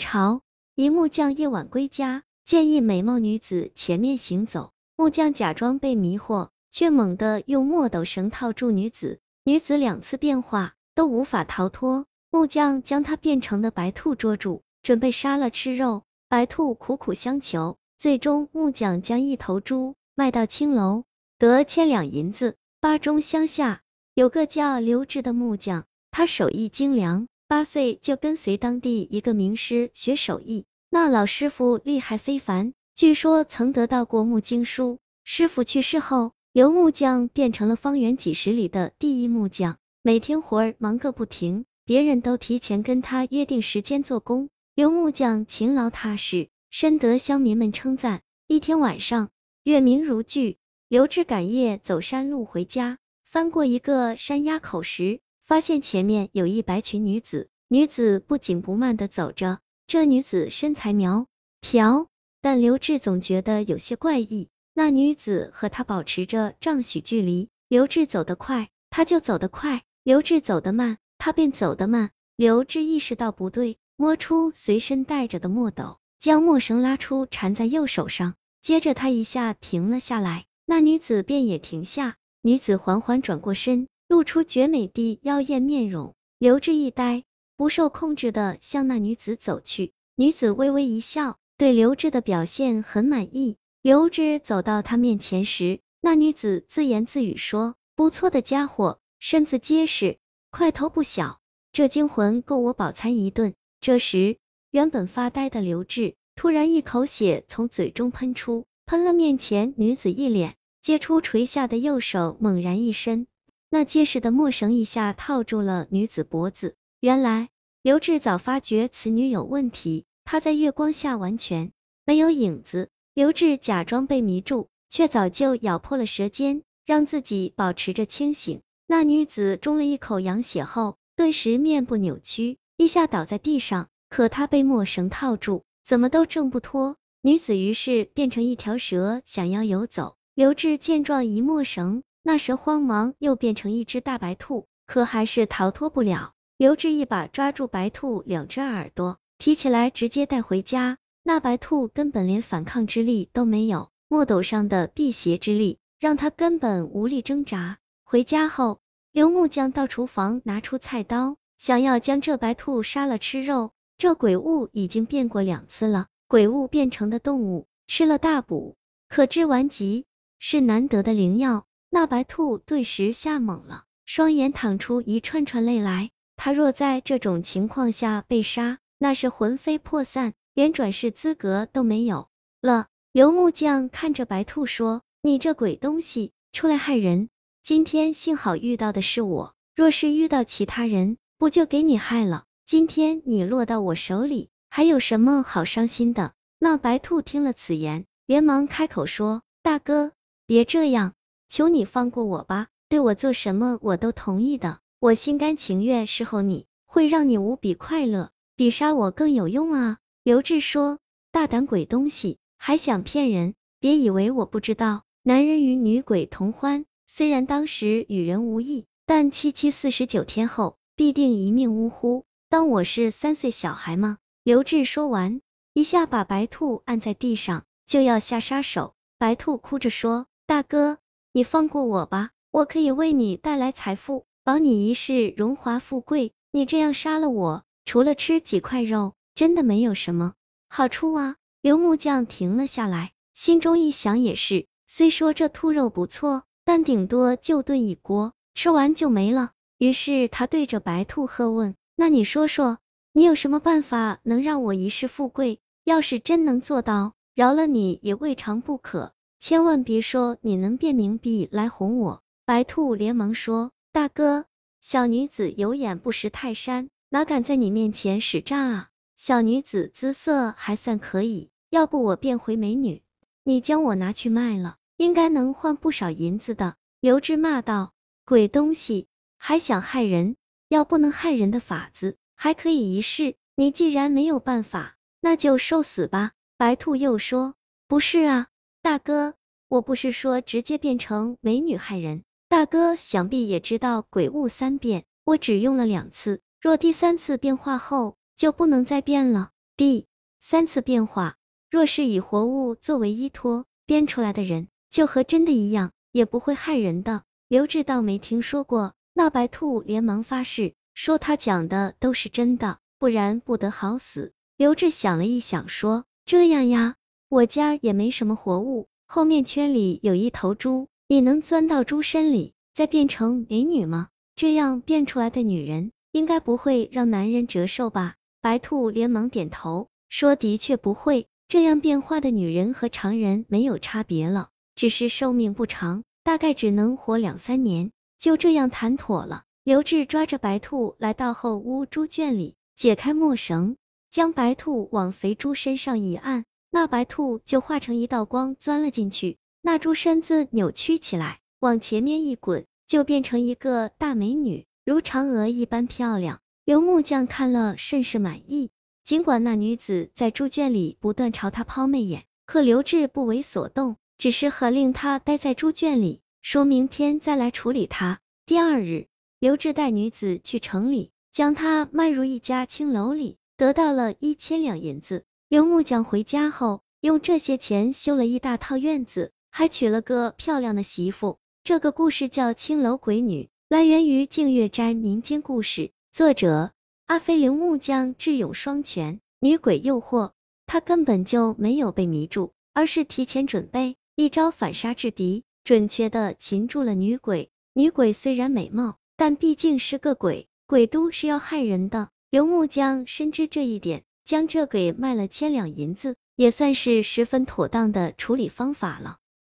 朝，一木匠夜晚归家，见一美貌女子前面行走，木匠假装被迷惑，却猛地用墨斗绳套住女子，女子两次变化都无法逃脱，木匠将她变成的白兔捉住，准备杀了吃肉。白兔苦苦相求，最终木匠将一头猪卖到青楼，得千两银子。巴中乡下有个叫刘志的木匠，他手艺精良，八岁就跟随当地一个名师学手艺。那老师傅厉害非凡，据说曾得到过木经书。师傅去世后，刘木匠变成了方圆几十里的第一木匠，每天活儿忙个不停，别人都提前跟他约定时间做工。刘木匠勤劳踏实，深得乡民们称赞。一天晚上，月明如炬，刘志赶夜走山路回家，翻过一个山崖口时，发现前面有一白裙女子。女子不紧不慢的走着，这女子身材苗条，但刘志总觉得有些怪异。那女子和他保持着丈许距离，刘志走得快，他就走得快；刘志走得慢，他便走得慢。刘志意识到不对。摸出随身带着的墨斗，将墨绳拉出，缠在右手上。接着他一下停了下来，那女子便也停下。女子缓缓转过身，露出绝美的妖艳面容。刘志一呆，不受控制的向那女子走去。女子微微一笑，对刘志的表现很满意。刘志走到她面前时，那女子自言自语说：“不错的家伙，身子结实，块头不小，这精魂够我饱餐一顿。”这时，原本发呆的刘志突然一口血从嘴中喷出，喷了面前女子一脸，接出垂下的右手猛然一伸，那结实的墨绳一下套住了女子脖子。原来刘志早发觉此女有问题，她在月光下完全没有影子。刘志假装被迷住，却早就咬破了舌尖，让自己保持着清醒。那女子中了一口羊血后，顿时面部扭曲。一下倒在地上，可她被墨绳套住，怎么都挣不脱。女子于是变成一条蛇，想要游走。刘志见状一墨绳，那蛇慌忙又变成一只大白兔，可还是逃脱不了。刘志一把抓住白兔两只耳朵，提起来直接带回家。那白兔根本连反抗之力都没有，墨斗上的辟邪之力让他根本无力挣扎。回家后，刘木匠到厨房拿出菜刀。想要将这白兔杀了吃肉，这鬼物已经变过两次了，鬼物变成的动物吃了大补，可治顽疾，是难得的灵药。那白兔顿时吓懵了，双眼淌出一串串泪来。他若在这种情况下被杀，那是魂飞魄散，连转世资格都没有了。刘木匠看着白兔说：“你这鬼东西，出来害人！今天幸好遇到的是我，若是遇到其他人。”不就给你害了？今天你落到我手里，还有什么好伤心的？那白兔听了此言，连忙开口说：“大哥，别这样，求你放过我吧，对我做什么我都同意的，我心甘情愿侍候你，会让你无比快乐，比杀我更有用啊！”刘志说：“大胆鬼东西，还想骗人？别以为我不知道，男人与女鬼同欢，虽然当时与人无异，但七七四十九天后。”必定一命呜呼，当我是三岁小孩吗？刘志说完，一下把白兔按在地上，就要下杀手。白兔哭着说：“大哥，你放过我吧，我可以为你带来财富，保你一世荣华富贵。你这样杀了我，除了吃几块肉，真的没有什么好处啊。”刘木匠停了下来，心中一想也是，虽说这兔肉不错，但顶多就炖一锅，吃完就没了。于是他对着白兔喝问：“那你说说，你有什么办法能让我一世富贵？要是真能做到，饶了你也未尝不可。千万别说你能变冥币来哄我。”白兔连忙说：“大哥，小女子有眼不识泰山，哪敢在你面前使诈啊？小女子姿色还算可以，要不我变回美女，你将我拿去卖了，应该能换不少银子的。”刘志骂道：“鬼东西！”还想害人？要不能害人的法子，还可以一试。你既然没有办法，那就受死吧。白兔又说：“不是啊，大哥，我不是说直接变成美女害人。大哥想必也知道鬼物三变，我只用了两次，若第三次变化后就不能再变了。第三次变化，若是以活物作为依托编出来的人，就和真的一样，也不会害人的。刘志倒没听说过，那白兔连忙发誓，说他讲的都是真的，不然不得好死。刘志想了一想，说这样呀，我家也没什么活物，后面圈里有一头猪，你能钻到猪身里，再变成美女吗？这样变出来的女人，应该不会让男人折寿吧？白兔连忙点头，说：“的确不会，这样变化的女人和常人没有差别了，只是寿命不长，大概只能活两三年。”就这样谈妥了。刘志抓着白兔来到后屋猪圈里，解开墨绳，将白兔往肥猪身上一按，那白兔就化成一道光钻了进去。那猪身子扭曲起来，往前面一滚，就变成一个大美女，如嫦娥一般漂亮。刘木匠看了甚是满意，尽管那女子在猪圈里不断朝他抛媚眼，可刘志不为所动，只是喝令他待在猪圈里，说明天再来处理他。第二日，刘志带女子去城里，将她卖入一家青楼里，得到了一千两银子。刘木匠回家后，用这些钱修了一大套院子，还娶了个漂亮的媳妇。这个故事叫《青楼鬼女》，来源于净月斋民间故事。作者阿飞刘木匠智勇双全，女鬼诱惑，他根本就没有被迷住，而是提前准备，一招反杀制敌，准确的擒住了女鬼。女鬼虽然美貌，但毕竟是个鬼，鬼都是要害人的。刘木匠深知这一点，将这给卖了千两银子，也算是十分妥当的处理方法了。